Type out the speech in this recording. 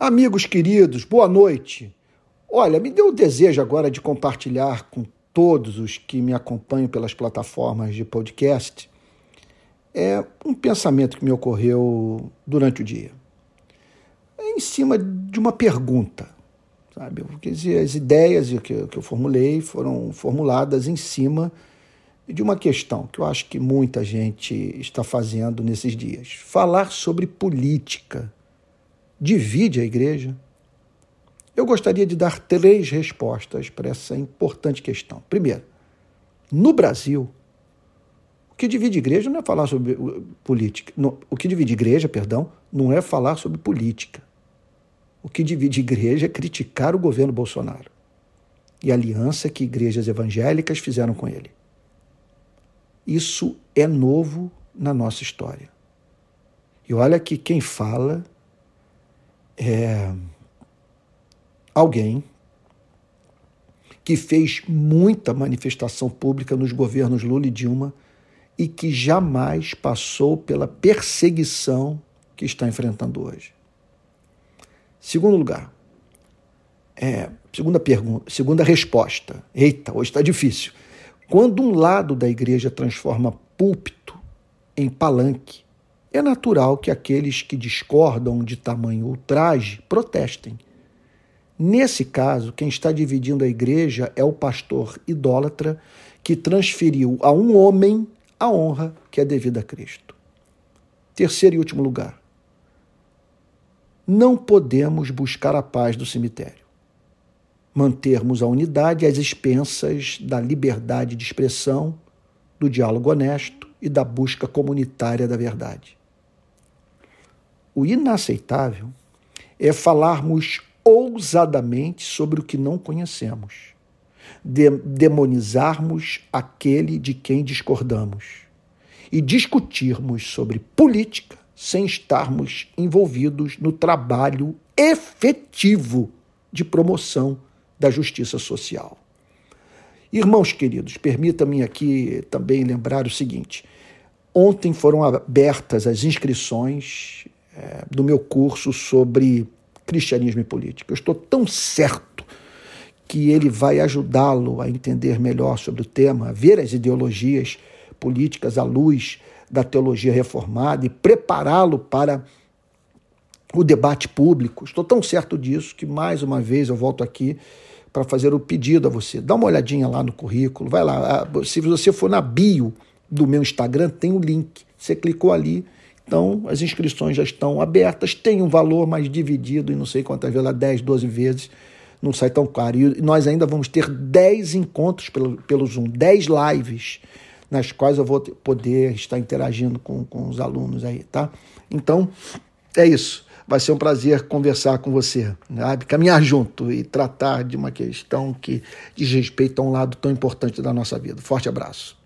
Amigos queridos, boa noite. Olha, me deu o desejo agora de compartilhar com todos os que me acompanham pelas plataformas de podcast é um pensamento que me ocorreu durante o dia. É em cima de uma pergunta, sabe? Quer dizer, as ideias que eu formulei foram formuladas em cima de uma questão que eu acho que muita gente está fazendo nesses dias: falar sobre política divide a igreja? Eu gostaria de dar três respostas para essa importante questão. Primeiro, no Brasil, o que divide igreja não é falar sobre política. o que divide igreja, perdão, não é falar sobre política. O que divide igreja é criticar o governo Bolsonaro e a aliança que igrejas evangélicas fizeram com ele. Isso é novo na nossa história. E olha que quem fala é, alguém que fez muita manifestação pública nos governos Lula e Dilma e que jamais passou pela perseguição que está enfrentando hoje. Segundo lugar, é, segunda pergunta, segunda resposta. Eita, hoje está difícil. Quando um lado da igreja transforma púlpito em palanque, é natural que aqueles que discordam de tamanho ultraje protestem. Nesse caso, quem está dividindo a igreja é o pastor idólatra que transferiu a um homem a honra que é devida a Cristo. Terceiro e último lugar. Não podemos buscar a paz do cemitério. Mantermos a unidade às expensas da liberdade de expressão, do diálogo honesto e da busca comunitária da verdade. O inaceitável é falarmos ousadamente sobre o que não conhecemos, de demonizarmos aquele de quem discordamos e discutirmos sobre política sem estarmos envolvidos no trabalho efetivo de promoção da justiça social. Irmãos queridos, permita-me aqui também lembrar o seguinte: ontem foram abertas as inscrições é, do meu curso sobre cristianismo e política. Eu estou tão certo que ele vai ajudá-lo a entender melhor sobre o tema, a ver as ideologias políticas à luz da teologia reformada e prepará-lo para o debate público. Estou tão certo disso que, mais uma vez, eu volto aqui para fazer o pedido a você. Dá uma olhadinha lá no currículo, vai lá. Ah, se você for na bio do meu Instagram, tem o um link. Você clicou ali então, as inscrições já estão abertas, tem um valor mais dividido em não sei quantas vezes, 10, 12 vezes, não sai tão caro. E nós ainda vamos ter 10 encontros pelo, pelo Zoom, 10 lives, nas quais eu vou poder estar interagindo com, com os alunos aí, tá? Então, é isso. Vai ser um prazer conversar com você, sabe? caminhar junto e tratar de uma questão que diz respeito a um lado tão importante da nossa vida. Forte abraço.